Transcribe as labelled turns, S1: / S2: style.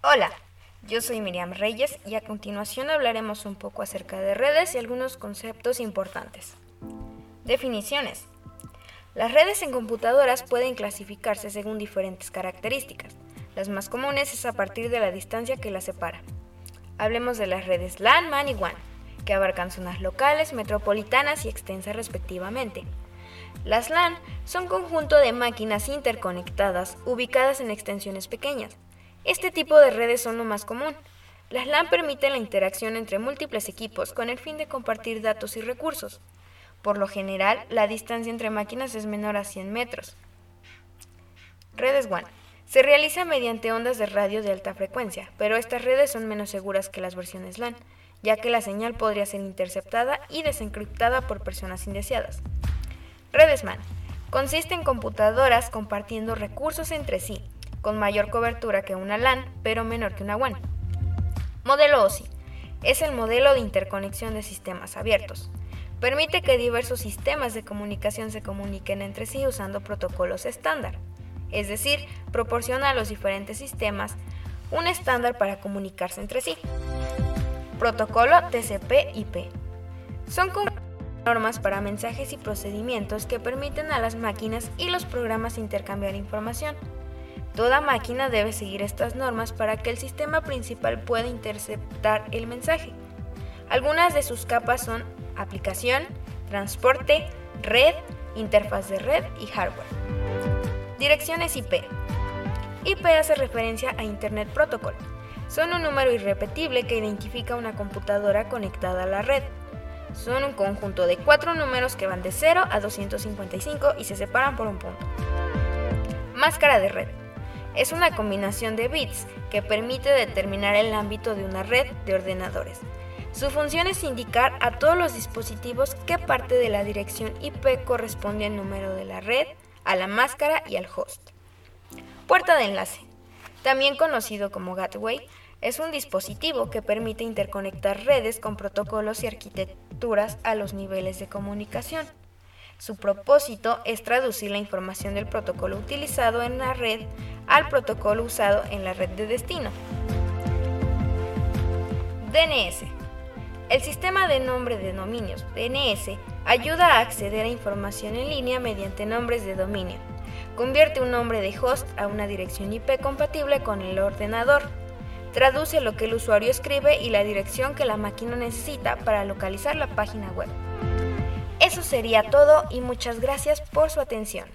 S1: Hola, yo soy Miriam Reyes y a continuación hablaremos un poco acerca de redes y algunos conceptos importantes. Definiciones. Las redes en computadoras pueden clasificarse según diferentes características. Las más comunes es a partir de la distancia que las separa. Hablemos de las redes LAN, MAN y WAN, que abarcan zonas locales, metropolitanas y extensas respectivamente. Las LAN son conjunto de máquinas interconectadas ubicadas en extensiones pequeñas. Este tipo de redes son lo más común. Las LAN permiten la interacción entre múltiples equipos con el fin de compartir datos y recursos. Por lo general, la distancia entre máquinas es menor a 100 metros. Redes WAN. Se realiza mediante ondas de radio de alta frecuencia, pero estas redes son menos seguras que las versiones LAN, ya que la señal podría ser interceptada y desencriptada por personas indeseadas. Redes MAN. Consiste en computadoras compartiendo recursos entre sí, con mayor cobertura que una LAN, pero menor que una WAN. Modelo OSI. Es el modelo de interconexión de sistemas abiertos. Permite que diversos sistemas de comunicación se comuniquen entre sí usando protocolos estándar. Es decir, proporciona a los diferentes sistemas un estándar para comunicarse entre sí. Protocolo TCP/IP. Son normas para mensajes y procedimientos que permiten a las máquinas y los programas intercambiar información. Toda máquina debe seguir estas normas para que el sistema principal pueda interceptar el mensaje. Algunas de sus capas son aplicación, transporte, red, interfaz de red y hardware. Direcciones IP. IP hace referencia a Internet Protocol. Son un número irrepetible que identifica una computadora conectada a la red. Son un conjunto de cuatro números que van de 0 a 255 y se separan por un punto. Máscara de red. Es una combinación de bits que permite determinar el ámbito de una red de ordenadores. Su función es indicar a todos los dispositivos qué parte de la dirección IP corresponde al número de la red, a la máscara y al host. Puerta de enlace. También conocido como gateway, es un dispositivo que permite interconectar redes con protocolos y arquitecturas a los niveles de comunicación. Su propósito es traducir la información del protocolo utilizado en la red al protocolo usado en la red de destino. DNS. El sistema de nombre de dominios, DNS, ayuda a acceder a información en línea mediante nombres de dominio. Convierte un nombre de host a una dirección IP compatible con el ordenador Traduce lo que el usuario escribe y la dirección que la máquina necesita para localizar la página web. Eso sería todo y muchas gracias por su atención.